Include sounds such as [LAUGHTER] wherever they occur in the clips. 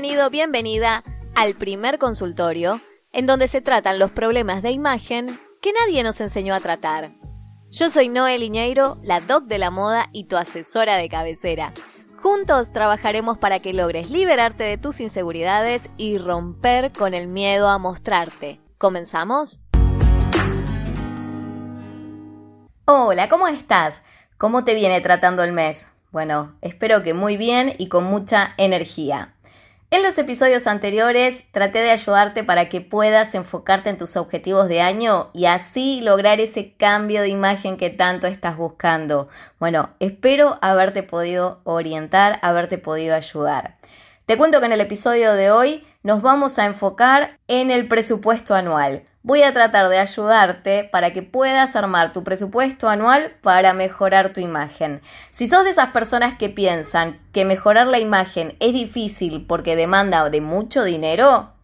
Bienvenido, bienvenida al primer consultorio, en donde se tratan los problemas de imagen que nadie nos enseñó a tratar. Yo soy Noel Iñeiro, la doc de la moda y tu asesora de cabecera. Juntos trabajaremos para que logres liberarte de tus inseguridades y romper con el miedo a mostrarte. ¿Comenzamos? Hola, ¿cómo estás? ¿Cómo te viene tratando el mes? Bueno, espero que muy bien y con mucha energía. En los episodios anteriores traté de ayudarte para que puedas enfocarte en tus objetivos de año y así lograr ese cambio de imagen que tanto estás buscando. Bueno, espero haberte podido orientar, haberte podido ayudar. Te cuento que en el episodio de hoy nos vamos a enfocar en el presupuesto anual. Voy a tratar de ayudarte para que puedas armar tu presupuesto anual para mejorar tu imagen. Si sos de esas personas que piensan que mejorar la imagen es difícil porque demanda de mucho dinero,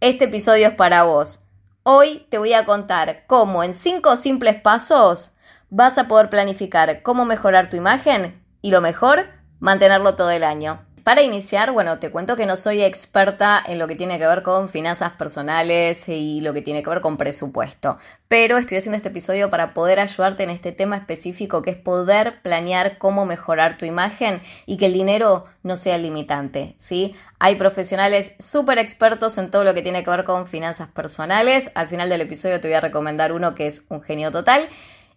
este episodio es para vos. Hoy te voy a contar cómo en 5 simples pasos vas a poder planificar cómo mejorar tu imagen y lo mejor, mantenerlo todo el año. Para iniciar, bueno, te cuento que no soy experta en lo que tiene que ver con finanzas personales y lo que tiene que ver con presupuesto, pero estoy haciendo este episodio para poder ayudarte en este tema específico que es poder planear cómo mejorar tu imagen y que el dinero no sea limitante, ¿sí? Hay profesionales súper expertos en todo lo que tiene que ver con finanzas personales. Al final del episodio te voy a recomendar uno que es un genio total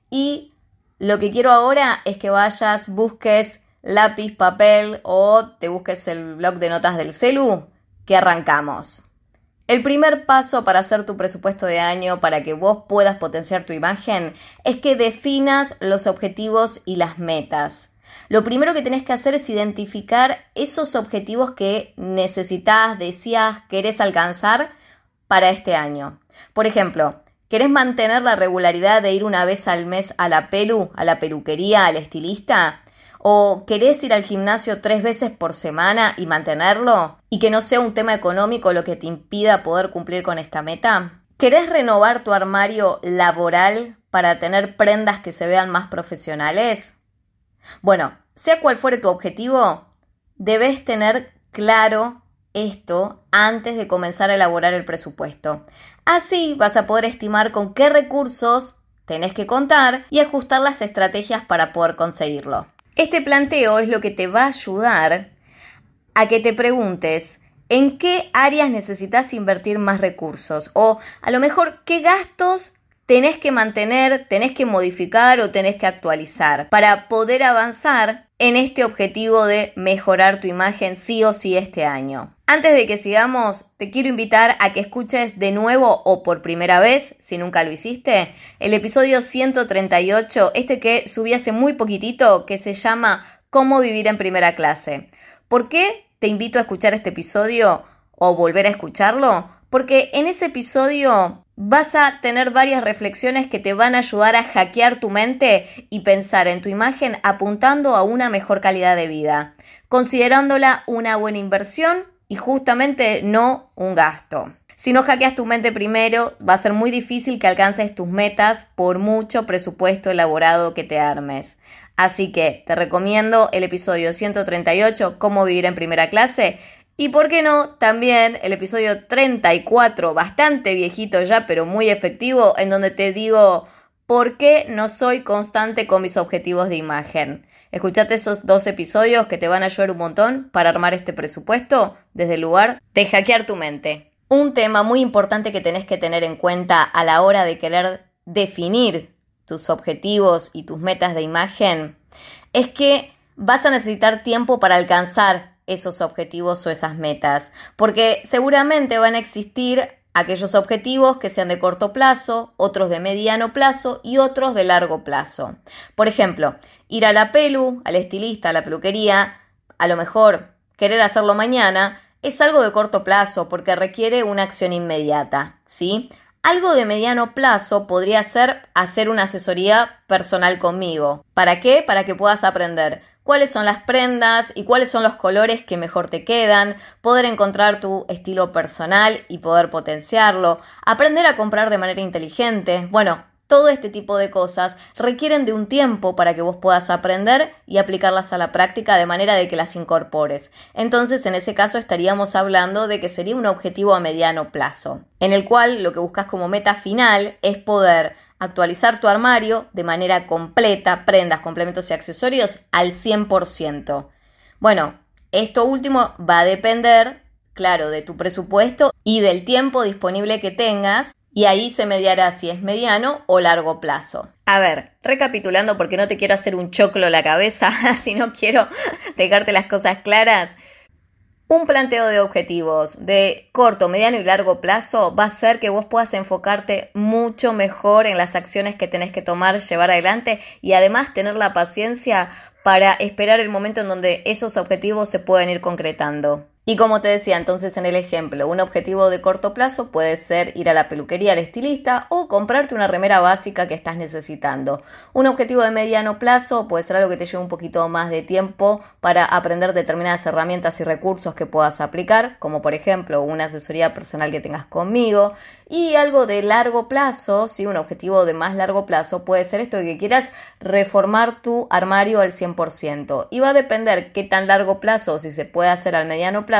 y lo que quiero ahora es que vayas, busques lápiz, papel o te busques el blog de notas del celu, que arrancamos. El primer paso para hacer tu presupuesto de año para que vos puedas potenciar tu imagen es que definas los objetivos y las metas. Lo primero que tenés que hacer es identificar esos objetivos que necesitas, decías, querés alcanzar para este año. Por ejemplo, ¿querés mantener la regularidad de ir una vez al mes a la pelu, a la peluquería, al estilista? ¿O querés ir al gimnasio tres veces por semana y mantenerlo? ¿Y que no sea un tema económico lo que te impida poder cumplir con esta meta? ¿Querés renovar tu armario laboral para tener prendas que se vean más profesionales? Bueno, sea cual fuere tu objetivo, debes tener claro esto antes de comenzar a elaborar el presupuesto. Así vas a poder estimar con qué recursos tenés que contar y ajustar las estrategias para poder conseguirlo. Este planteo es lo que te va a ayudar a que te preguntes en qué áreas necesitas invertir más recursos o a lo mejor qué gastos tenés que mantener, tenés que modificar o tenés que actualizar para poder avanzar en este objetivo de mejorar tu imagen sí o sí este año. Antes de que sigamos, te quiero invitar a que escuches de nuevo o por primera vez, si nunca lo hiciste, el episodio 138, este que subí hace muy poquitito, que se llama Cómo vivir en primera clase. ¿Por qué te invito a escuchar este episodio o volver a escucharlo? Porque en ese episodio vas a tener varias reflexiones que te van a ayudar a hackear tu mente y pensar en tu imagen apuntando a una mejor calidad de vida, considerándola una buena inversión y justamente no un gasto. Si no hackeas tu mente primero, va a ser muy difícil que alcances tus metas por mucho presupuesto elaborado que te armes. Así que te recomiendo el episodio 138, Cómo vivir en primera clase. Y por qué no, también el episodio 34, bastante viejito ya, pero muy efectivo, en donde te digo por qué no soy constante con mis objetivos de imagen. Escuchate esos dos episodios que te van a ayudar un montón para armar este presupuesto desde el lugar de hackear tu mente. Un tema muy importante que tenés que tener en cuenta a la hora de querer definir tus objetivos y tus metas de imagen es que vas a necesitar tiempo para alcanzar esos objetivos o esas metas, porque seguramente van a existir aquellos objetivos que sean de corto plazo, otros de mediano plazo y otros de largo plazo. Por ejemplo, ir a la pelu, al estilista, a la peluquería, a lo mejor querer hacerlo mañana, es algo de corto plazo porque requiere una acción inmediata, ¿sí? Algo de mediano plazo podría ser hacer una asesoría personal conmigo. ¿Para qué? Para que puedas aprender cuáles son las prendas y cuáles son los colores que mejor te quedan, poder encontrar tu estilo personal y poder potenciarlo, aprender a comprar de manera inteligente. Bueno, todo este tipo de cosas requieren de un tiempo para que vos puedas aprender y aplicarlas a la práctica de manera de que las incorpores. Entonces, en ese caso estaríamos hablando de que sería un objetivo a mediano plazo, en el cual lo que buscas como meta final es poder actualizar tu armario de manera completa, prendas, complementos y accesorios al 100%. Bueno, esto último va a depender, claro, de tu presupuesto y del tiempo disponible que tengas y ahí se mediará si es mediano o largo plazo. A ver, recapitulando porque no te quiero hacer un choclo la cabeza, [LAUGHS] si no quiero dejarte las cosas claras. Un planteo de objetivos de corto, mediano y largo plazo va a ser que vos puedas enfocarte mucho mejor en las acciones que tenés que tomar, llevar adelante y además tener la paciencia para esperar el momento en donde esos objetivos se pueden ir concretando. Y como te decía entonces en el ejemplo, un objetivo de corto plazo puede ser ir a la peluquería al estilista o comprarte una remera básica que estás necesitando. Un objetivo de mediano plazo puede ser algo que te lleve un poquito más de tiempo para aprender determinadas herramientas y recursos que puedas aplicar, como por ejemplo una asesoría personal que tengas conmigo. Y algo de largo plazo, si un objetivo de más largo plazo puede ser esto de que quieras reformar tu armario al 100%. Y va a depender qué tan largo plazo, si se puede hacer al mediano plazo,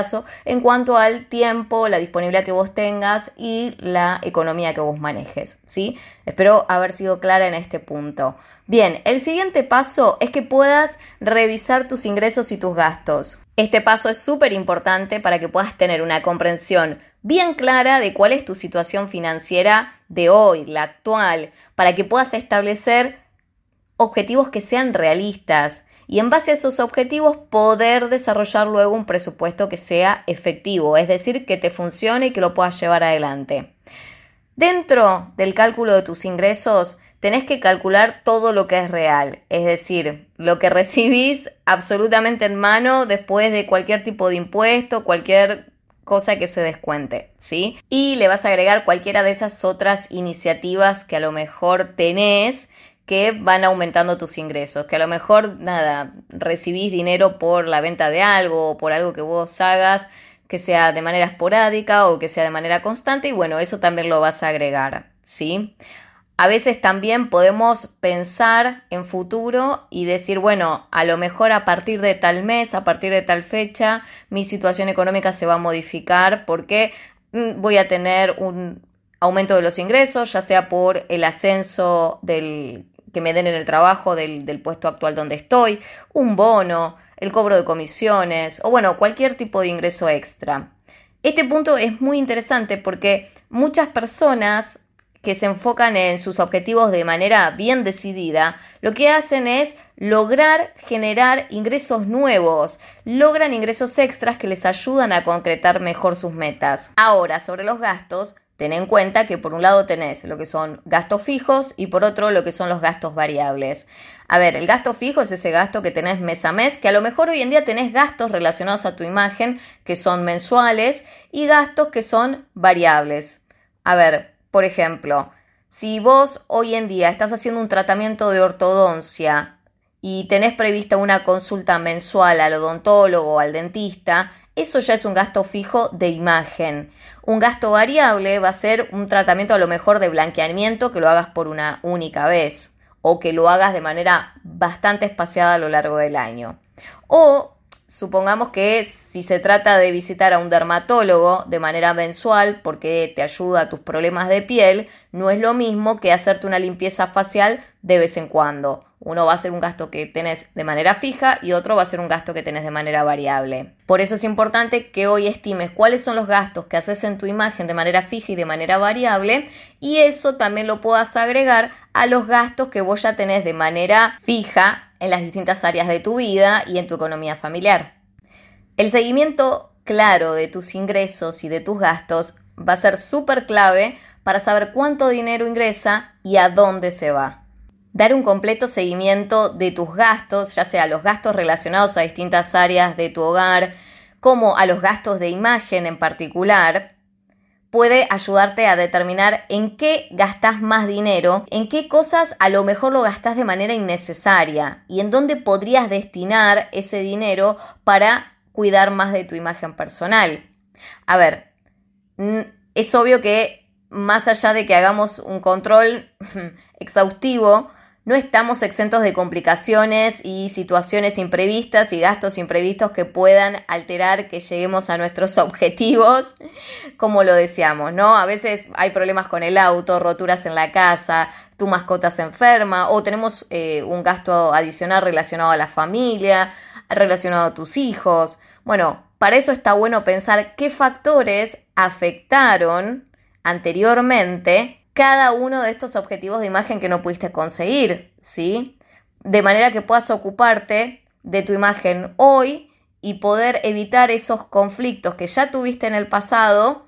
en cuanto al tiempo, la disponibilidad que vos tengas y la economía que vos manejes, ¿sí? Espero haber sido clara en este punto. Bien, el siguiente paso es que puedas revisar tus ingresos y tus gastos. Este paso es súper importante para que puedas tener una comprensión bien clara de cuál es tu situación financiera de hoy, la actual, para que puedas establecer objetivos que sean realistas y en base a esos objetivos poder desarrollar luego un presupuesto que sea efectivo, es decir, que te funcione y que lo puedas llevar adelante. Dentro del cálculo de tus ingresos, tenés que calcular todo lo que es real, es decir, lo que [LAUGHS] recibís absolutamente en mano después de cualquier tipo de impuesto, cualquier cosa que se descuente, ¿sí? Y le vas a agregar cualquiera de esas otras iniciativas que a lo mejor tenés que van aumentando tus ingresos, que a lo mejor, nada, recibís dinero por la venta de algo o por algo que vos hagas, que sea de manera esporádica o que sea de manera constante, y bueno, eso también lo vas a agregar, ¿sí? A veces también podemos pensar en futuro y decir, bueno, a lo mejor a partir de tal mes, a partir de tal fecha, mi situación económica se va a modificar porque mm, voy a tener un aumento de los ingresos, ya sea por el ascenso del que me den en el trabajo del, puesto actual donde estoy, un bono, el cobro de comisiones o bueno, cualquier tipo de ingreso extra. Este punto es muy interesante porque muchas personas que se enfocan en sus objetivos de manera bien decidida, lo que hacen es lograr generar ingresos nuevos, logran ingresos extras que les ayudan a concretar mejor sus metas. Ahora, sobre los gastos, Ten en cuenta que por un lado tenés lo que son gastos fijos y por otro lo que son los gastos variables. A ver, el gasto fijo es ese gasto que tenés mes a mes, que a lo mejor hoy en día tenés gastos relacionados a tu imagen que son mensuales y gastos que son variables. A ver, por ejemplo, si vos hoy en día estás haciendo un tratamiento de ortodoncia y tenés prevista una consulta mensual al odontólogo o al dentista, eso ya es un gasto fijo de imagen. Un gasto variable va a ser un tratamiento a lo mejor de blanqueamiento que lo hagas por una única vez o que lo hagas de manera bastante espaciada a lo largo del año. O supongamos que si se trata de visitar a un dermatólogo de manera mensual porque te ayuda a tus problemas de piel, no es lo mismo que hacerte una limpieza facial de vez en cuando uno va a ser un gasto que tenés de manera fija y otro va a ser un gasto que tenés de manera variable. Por eso es importante que hoy estimes cuáles son los gastos que haces en tu imagen de manera fija y de manera variable y eso también lo puedas agregar a los gastos que vos ya tenés de manera fija en las distintas áreas de tu vida y en tu economía familiar. El seguimiento claro de tus ingresos y de tus gastos va a ser súper clave para saber cuánto dinero ingresa y a dónde se va dar un completo seguimiento de tus gastos, ya sea los gastos relacionados a distintas áreas de tu hogar, como a los gastos de imagen en particular, puede ayudarte a determinar en qué gastas más dinero, en qué cosas a lo mejor lo gastas de manera innecesaria y en dónde podrías destinar ese dinero para cuidar más de tu imagen personal. A ver, es obvio que más allá de que hagamos un control [LAUGHS] exhaustivo, no estamos exentos de complicaciones y situaciones imprevistas y gastos imprevistos que puedan alterar que lleguemos a nuestros [LAUGHS] objetivos como lo deseamos, ¿no? A veces hay problemas con el auto, roturas en la casa, tu mascota se enferma o tenemos eh, un gasto adicional relacionado a la familia, relacionado a tus hijos. Bueno, para eso está bueno pensar qué factores afectaron anteriormente cada uno de estos objetivos de imagen que no pudiste conseguir, ¿sí? De manera que puedas ocuparte de tu imagen hoy y poder evitar esos conflictos que ya tuviste en el pasado,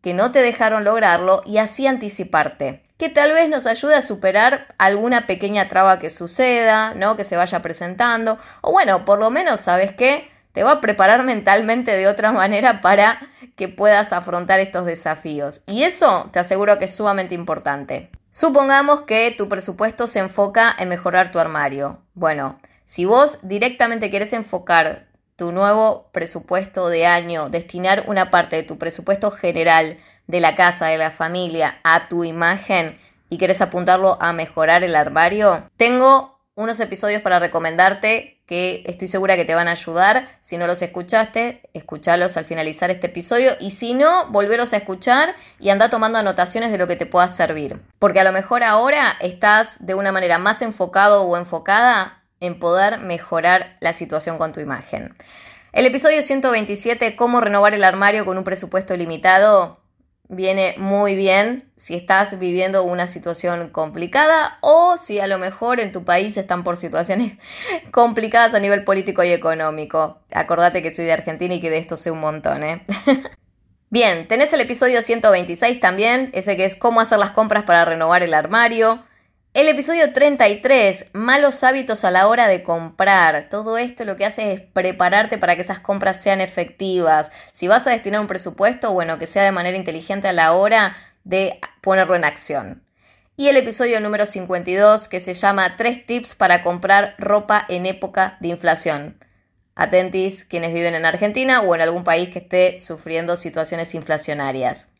que no te dejaron lograrlo y así anticiparte. Que tal vez nos ayude a superar alguna pequeña traba que suceda, ¿no? Que se vaya presentando. O bueno, por lo menos, ¿sabes qué? te va a preparar mentalmente de otra manera para que puedas afrontar estos desafíos. Y eso te aseguro que es sumamente importante. Supongamos que tu presupuesto se enfoca en mejorar tu armario. Bueno, si vos directamente quieres enfocar tu nuevo presupuesto de año, destinar una parte de tu presupuesto general de la casa, de la familia, a tu imagen y quieres apuntarlo a mejorar el armario, tengo unos episodios para recomendarte que estoy segura que te van a ayudar. Si no los escuchaste, escuchalos al finalizar este episodio y si no, volveros a escuchar y anda tomando anotaciones de lo que te pueda servir. Porque a lo mejor ahora estás de una manera más enfocado o enfocada en poder mejorar la situación con tu imagen. El episodio 127, cómo renovar el armario con un presupuesto limitado, viene muy bien si estás viviendo una situación complicada o si a lo mejor en tu país están por situaciones [LAUGHS] complicadas a nivel político y económico. Acordate que soy de Argentina y que de esto sé un montón, ¿eh? [LAUGHS] Bien, tenés el episodio 126 también, ese que es cómo hacer las compras para renovar el armario. El episodio 33, malos hábitos a la hora de comprar. Todo esto lo que hace es prepararte para que esas compras sean efectivas. Si vas a destinar un presupuesto, bueno, que sea de manera inteligente a la hora de ponerlo en acción. Y el episodio número 52, que se llama 3 tips para comprar ropa en época de inflación. Atentis quienes viven en Argentina o en algún país que esté sufriendo situaciones inflacionarias.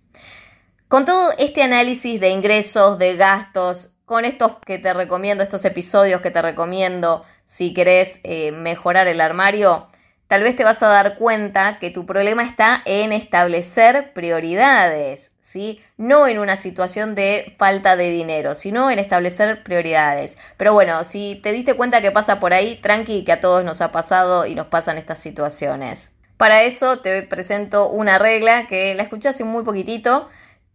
Con todo este análisis de ingresos, de gastos, con estos que te recomiendo, estos episodios que te recomiendo si querés eh, mejorar el armario, tal vez te vas a dar cuenta que tu problema está en establecer prioridades, ¿sí? No en una situación de falta de dinero, sino en establecer prioridades. Pero bueno, si te diste cuenta que pasa por ahí, tranqui, que a todos nos ha pasado y nos pasan estas situaciones. Para eso te presento una regla que la escuché hace muy poquitito,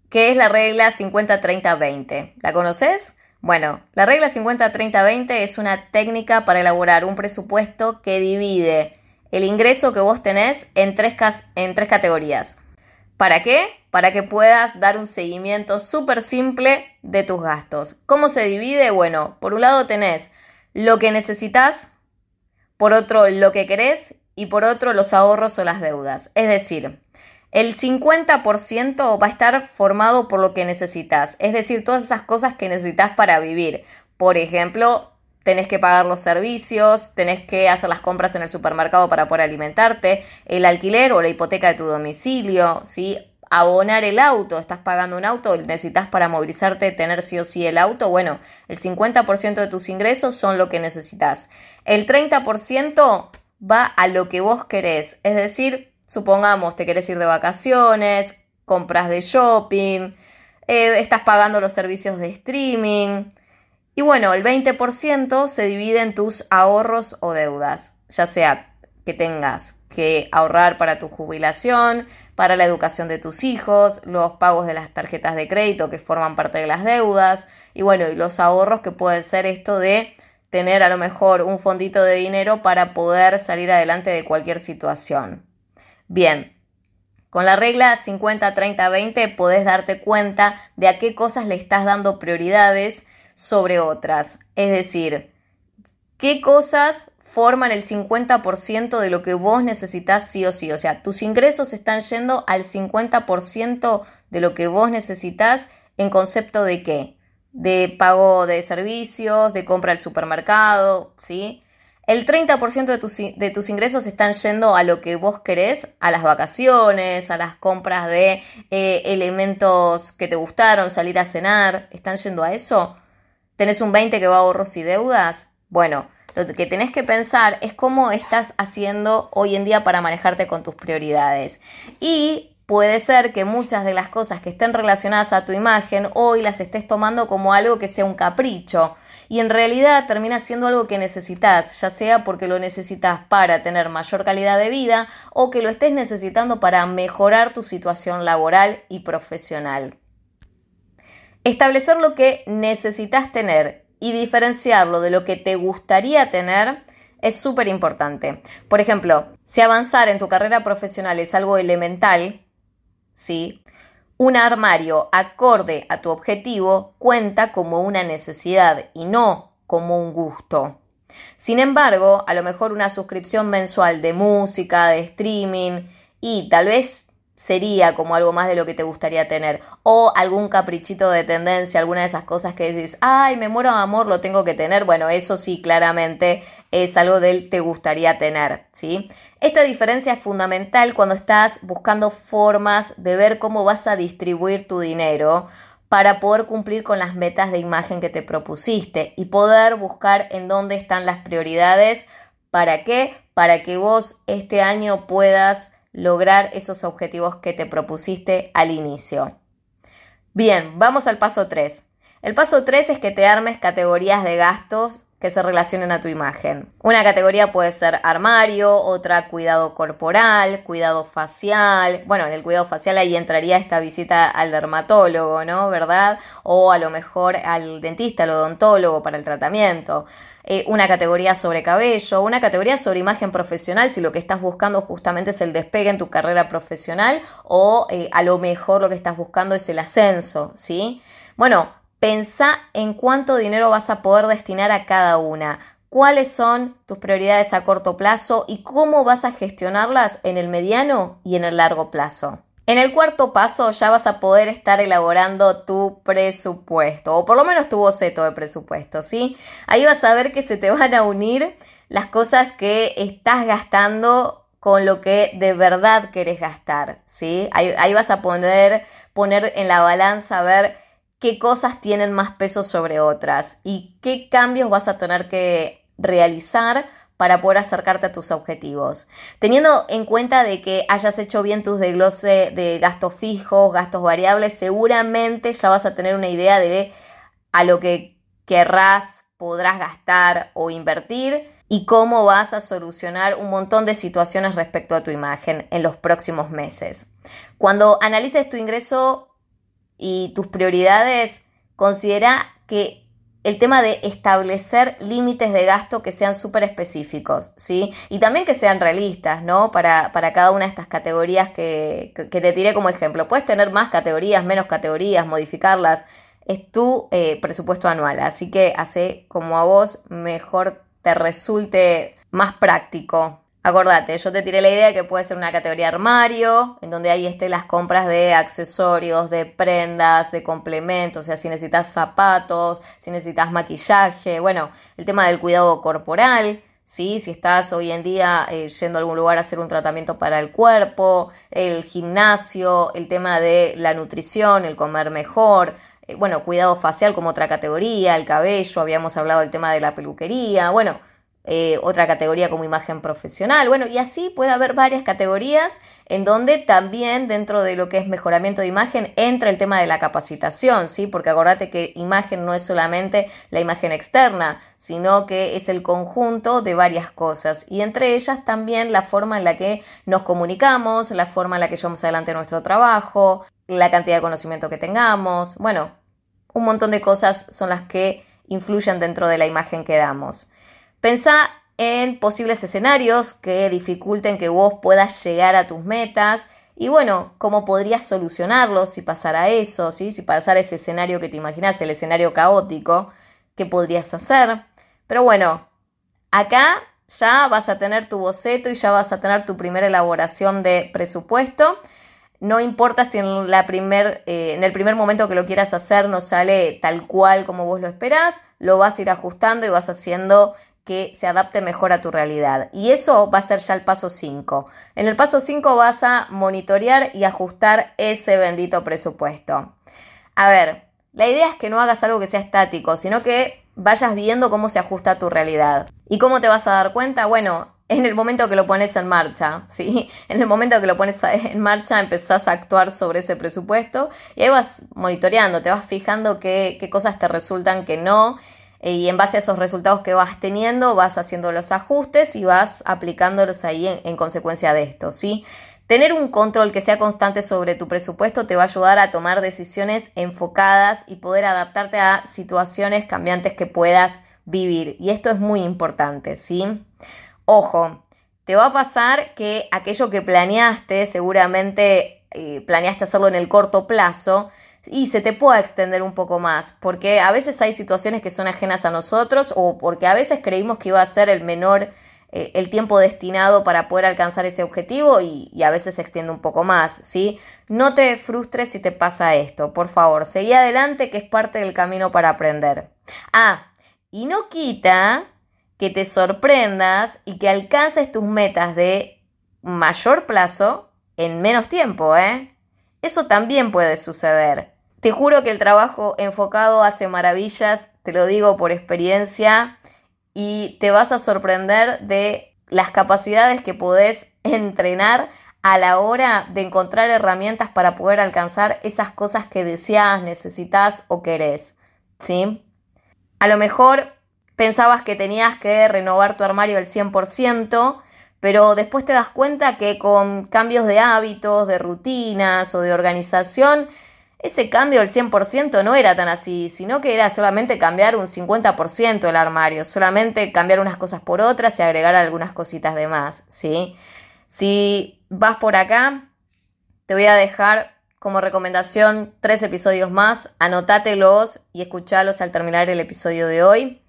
que es la regla 50-30-20. ¿La conoces? Bueno, la regla 50-30-20 es una técnica para elaborar un presupuesto que divide el ingreso que vos tenés en tres, en tres categorías. ¿Para qué? Para que puedas dar un seguimiento súper simple de tus gastos. ¿Cómo se divide? Bueno, por un lado tenés lo que necesitas, por otro lo que querés y por otro los ahorros o las deudas. Es decir, el 50% va a estar formado por lo que necesitas, es decir, todas esas cosas que necesitas para vivir. Por ejemplo, tenés que pagar los servicios, tenés que hacer las compras en el supermercado para poder alimentarte, el alquiler o la hipoteca de tu domicilio, ¿sí? abonar el auto, estás pagando un auto, necesitas para movilizarte tener sí o sí el auto, bueno, el 50% de tus ingresos son lo que necesitas. El 30% va a lo que vos querés, es decir, Supongamos, te querés ir de vacaciones, compras de shopping, eh, estás pagando los servicios de streaming. Y bueno, el 20% se divide en tus ahorros o deudas, ya sea que tengas que ahorrar para tu jubilación, para la educación de tus hijos, los pagos de las tarjetas de crédito que forman parte de las deudas, y bueno, y los ahorros que pueden ser esto de tener a lo mejor un fondito de dinero para poder salir adelante de cualquier situación. Bien, con la regla 50-30-20 podés darte cuenta de a qué cosas le estás dando prioridades sobre otras. Es decir, qué cosas forman el 50% de lo que vos necesitas sí o sí. O sea, tus ingresos están yendo al 50% de lo que vos necesitas en concepto de qué? De pago de servicios, de compra al supermercado, ¿sí? El 30% de tus, de tus, ingresos están yendo a lo que vos querés, a las vacaciones, a las compras de eh, elementos que te gustaron, salir a cenar, ¿están yendo a eso? ¿Tenés un 20% que va a ahorros y deudas? Bueno, lo que tenés que pensar es cómo estás haciendo hoy en día para manejarte con tus prioridades. Y puede ser que muchas de las cosas que estén relacionadas a tu imagen hoy las estés tomando como algo que sea un capricho y en realidad termina siendo algo que necesitas, ya sea porque lo necesitas para tener mayor calidad de vida o que lo estés necesitando para mejorar tu situación laboral y profesional. Establecer lo que necesitas tener y diferenciarlo de lo que te gustaría tener es súper importante. Por ejemplo, si avanzar en tu carrera profesional es algo elemental, ¿sí? Un armario acorde a tu objetivo cuenta como una necesidad y no como un gusto. Sin embargo, a lo mejor una suscripción mensual de música, de streaming y tal vez sería como algo más de lo que te gustaría tener. O algún caprichito de tendencia, alguna de esas cosas que dices, ay, me muero de amor, lo tengo que tener. Bueno, eso sí, claramente es algo del te gustaría tener, ¿sí? Esta diferencia es fundamental cuando estás buscando formas de ver cómo vas a distribuir tu dinero para poder cumplir con las metas de imagen que te propusiste y poder buscar en dónde están las prioridades. ¿Para qué? Para que vos este año puedas lograr esos objetivos que te propusiste al inicio. Bien, vamos al paso 3. El paso 3 es que te armes categorías de gastos que se relacionen a tu imagen. Una categoría puede ser armario, otra cuidado corporal, cuidado facial. Bueno, en el cuidado facial ahí entraría esta visita al dermatólogo, ¿no? ¿Verdad? O a lo mejor al dentista, al odontólogo para el tratamiento. Eh, una categoría sobre cabello, una categoría sobre imagen profesional, si lo que estás buscando justamente es el despegue en tu carrera profesional o eh, a lo mejor lo que estás buscando es el ascenso, ¿sí? Bueno, pensá en cuánto dinero vas a poder destinar a cada una, cuáles son tus prioridades a corto plazo y cómo vas a gestionarlas en el mediano y en el largo plazo. En el cuarto paso ya vas a poder estar elaborando tu presupuesto, o por lo menos tu boceto de presupuesto, ¿sí? Ahí vas a ver que se te van a unir las cosas que estás gastando con lo que de verdad querés gastar, ¿sí? Ahí, vas a poder poner en la balanza a ver qué cosas tienen más peso sobre otras y qué cambios vas a tener que realizar para poder acercarte a tus objetivos. Teniendo en cuenta de que hayas hecho bien tus desglose de gastos fijos, gastos variables, seguramente ya vas a tener una idea de a lo que querrás, podrás gastar o invertir y cómo vas a solucionar un montón de situaciones respecto a tu imagen en los próximos meses. Cuando analices tu ingreso y tus prioridades, considera que el tema de establecer límites de gasto que sean súper específicos, ¿sí? Y también que sean realistas, ¿no? Para, cada una de estas categorías que, te tiré como ejemplo. Puedes tener más categorías, menos categorías, modificarlas. Es tu eh, presupuesto anual, así que hace como a vos mejor te resulte más práctico Acordate, yo te tiré la idea de que puede ser una categoría armario, en donde ahí estén las compras de accesorios, de prendas, de complementos, o sea, si necesitas zapatos, si necesitas maquillaje, bueno, el tema del cuidado corporal, ¿sí? si estás hoy en día eh, yendo a algún lugar a hacer un tratamiento para el cuerpo, el gimnasio, el tema de la nutrición, el comer mejor, eh, bueno, cuidado facial como otra categoría, el cabello, habíamos hablado del tema de la peluquería, bueno, eh, otra categoría como imagen profesional. Bueno, y así puede haber varias categorías en donde también dentro de lo que es mejoramiento de imagen entra el tema de la capacitación, ¿sí? Porque acordate que imagen no es solamente la imagen externa, sino que es el conjunto de varias cosas y entre ellas también la forma en la que nos comunicamos, la forma en la que llevamos adelante nuestro trabajo, la cantidad de conocimiento que tengamos, bueno, un montón de cosas son las que influyen dentro de la imagen que damos. Pensá en posibles escenarios que dificulten que vos puedas llegar a tus metas y bueno, cómo podrías solucionarlos si pasara eso, si pasara ese escenario que te imaginas, el escenario caótico, qué podrías hacer. Pero bueno, acá ya vas a tener tu boceto y ya vas a tener tu primera elaboración de presupuesto. No importa si en, la primer, eh, en el primer momento que lo quieras hacer no sale tal cual como vos lo esperás, lo vas a ir ajustando y vas haciendo que se adapte mejor a tu realidad. Y eso va a ser ya el paso 5. En el paso 5 vas a monitorear y ajustar ese bendito presupuesto. A ver, la idea es que no hagas algo que sea estático, sino que vayas viendo cómo se ajusta a tu realidad. ¿Y cómo te vas a dar cuenta? Bueno, en el momento que lo pones en marcha, [LAUGHS] ¿sí? En el momento que lo pones en marcha empezás a actuar sobre ese presupuesto y ahí vas monitoreando, te vas fijando qué, qué cosas te resultan que no y en base a esos resultados que vas teniendo vas haciendo los ajustes y vas aplicándolos ahí en, en consecuencia de esto, ¿sí? Tener un control que sea constante sobre tu presupuesto te va a ayudar a tomar decisiones enfocadas y poder adaptarte a situaciones cambiantes que puedas vivir. Y esto es muy importante, ¿sí? Ojo, te va a pasar que aquello que planeaste, seguramente eh, planeaste hacerlo en el corto plazo, y se te pueda extender un poco más, porque a veces hay situaciones que son ajenas a nosotros o porque a veces creímos que iba a ser el menor eh, el tiempo destinado para poder alcanzar ese objetivo y, y, a veces se extiende un poco más, ¿sí? No te frustres si te pasa esto, por favor, seguí adelante que es parte del camino para aprender. Ah, y no quita que te sorprendas y que alcances tus metas de mayor plazo en menos tiempo, ¿eh? Eso también puede suceder. Te juro que el trabajo enfocado hace maravillas, te lo digo por experiencia, y te vas a sorprender de las capacidades que podés entrenar a la hora de encontrar herramientas para poder alcanzar esas cosas que deseas, necesitas o querés. ¿Sí? A lo mejor pensabas que tenías que renovar tu armario al 100%, pero después te das cuenta que con cambios de hábitos, de rutinas o de organización, ese cambio del 100% no era tan así, sino que era solamente cambiar un 50% el armario, solamente cambiar unas cosas por otras y agregar algunas cositas de más, ¿sí? Si vas por acá, te voy a dejar como recomendación tres episodios más, anótatelos y escuchalos al terminar el episodio de hoy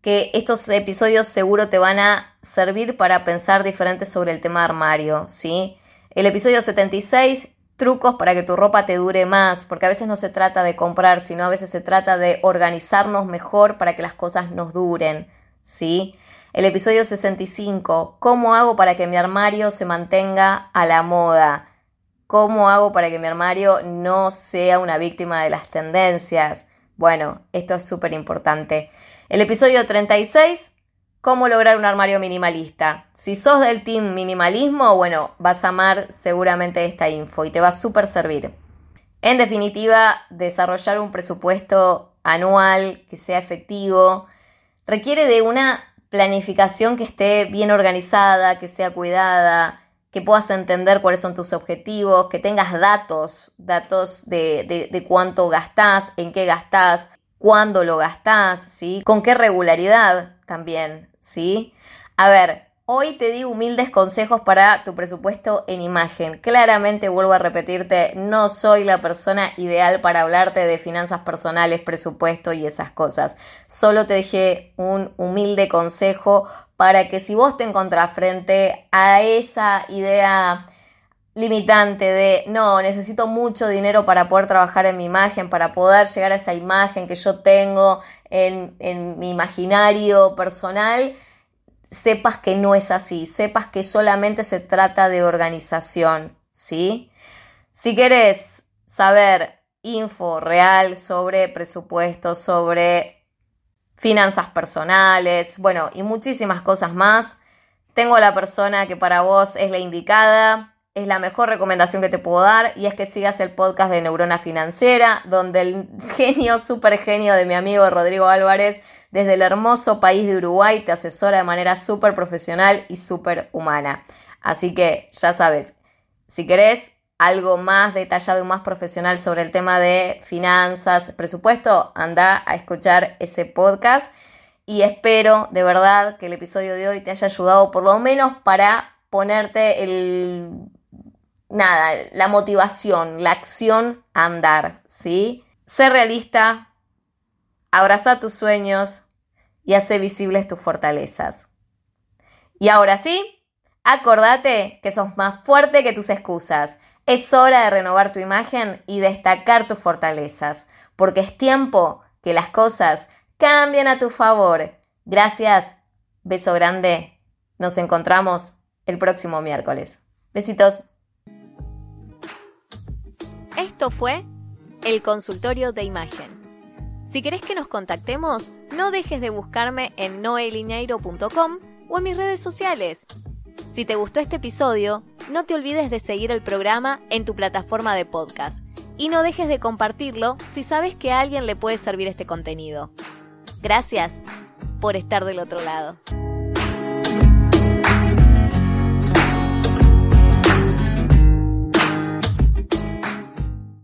que estos episodios seguro te van a servir para pensar diferente sobre el tema armario, ¿sí? El episodio 76, trucos para que tu ropa te dure más, porque a veces no se trata de comprar, sino a veces se trata de organizarnos mejor para que las cosas nos duren, ¿sí? El episodio 65, ¿cómo hago para que mi armario se mantenga a la moda? ¿Cómo hago para que mi armario no sea una víctima de las tendencias? Bueno, esto es súper importante. El episodio 36, cómo lograr un armario minimalista. Si sos del team minimalismo, bueno, vas a amar seguramente esta info y te va a súper servir. En definitiva, desarrollar un presupuesto anual que sea efectivo requiere de una planificación que esté bien organizada, que sea cuidada, que puedas entender cuáles son tus objetivos, que tengas datos, datos de, de, cuánto gastás, en qué gastás, cuándo lo gastás, ¿sí? Con qué regularidad también, ¿sí? A ver, hoy te di humildes consejos para tu presupuesto en imagen. Claramente vuelvo a repetirte, no soy la persona ideal para hablarte de finanzas personales, presupuesto y esas cosas. Solo te dejé un humilde consejo para que si vos te encontrás frente a esa idea limitante de, no, necesito mucho dinero para poder trabajar en mi imagen, para poder llegar a esa imagen que yo tengo en, en mi imaginario personal, sepas que no es así, sepas que solamente se trata de organización, ¿sí? Si querés saber info real sobre presupuestos, sobre finanzas personales, bueno, y muchísimas cosas más, tengo la persona que para vos es la indicada es la mejor recomendación que te puedo dar y es que sigas el podcast de Neurona Financiera, donde el [LAUGHS] genio, super genio de mi amigo Rodrigo Álvarez, desde el hermoso país de Uruguay, te asesora de manera súper profesional y súper humana. Así que ya sabes, si querés algo más detallado y más profesional sobre el tema de finanzas, presupuesto, anda a escuchar ese podcast y espero de verdad que el episodio de hoy te haya ayudado por lo menos para ponerte el nada, la motivación, la acción andar, ¿sí? Sé realista, abraza tus sueños y hace visibles tus fortalezas. Y ahora sí, acordate que sos más fuerte que tus excusas. Es hora de renovar tu imagen y destacar tus fortalezas, porque es tiempo que las cosas cambien a tu favor. Gracias Beso grande. Nos encontramos el próximo miércoles. Besitos. Esto fue el consultorio de imagen. Si querés que nos contactemos, no dejes de buscarme en noelineiro.com o en mis redes sociales. Si te gustó este episodio, no te olvides de seguir el programa en tu plataforma de podcast y no dejes de compartirlo si sabes que a alguien le puede servir este contenido. Gracias por estar del otro lado.